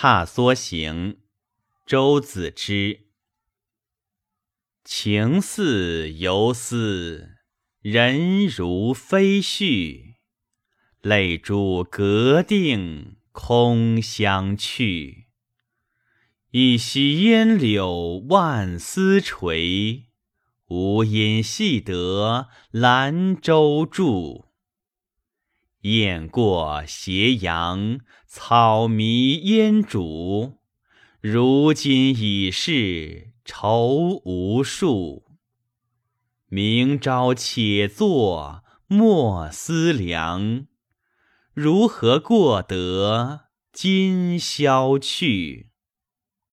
踏梭行》周子之。情似游丝，人如飞絮。泪珠隔定，空相去。一袭烟柳万丝垂，无因系得兰舟住。雁过斜阳，草迷烟渚。如今已是愁无数。明朝且作莫思量，如何过得今宵去？